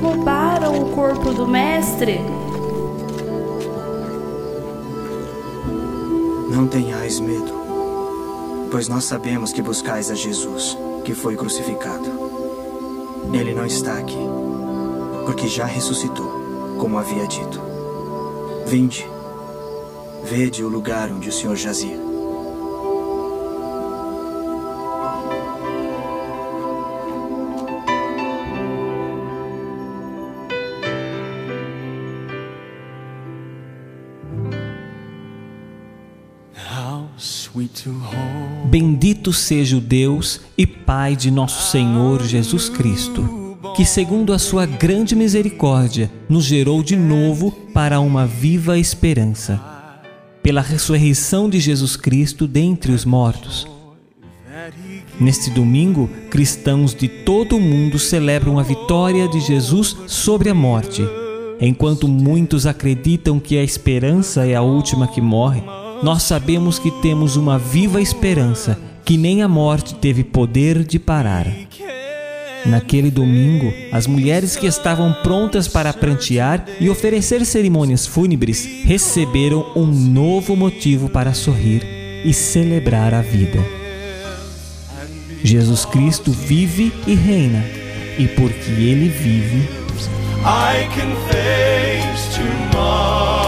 roubaram o corpo do Mestre? Não tenhais medo, pois nós sabemos que buscais a Jesus, que foi crucificado. Ele não está aqui, porque já ressuscitou, como havia dito. Vinde, vede o lugar onde o Senhor jazia. Bendito seja o Deus e Pai de nosso Senhor Jesus Cristo, que, segundo a sua grande misericórdia, nos gerou de novo para uma viva esperança. Pela ressurreição de Jesus Cristo dentre os mortos. Neste domingo, cristãos de todo o mundo celebram a vitória de Jesus sobre a morte. Enquanto muitos acreditam que a esperança é a última que morre, nós sabemos que temos uma viva esperança que nem a morte teve poder de parar. Naquele domingo, as mulheres que estavam prontas para prantear e oferecer cerimônias fúnebres receberam um novo motivo para sorrir e celebrar a vida. Jesus Cristo vive e reina, e porque Ele vive, I can face tomorrow.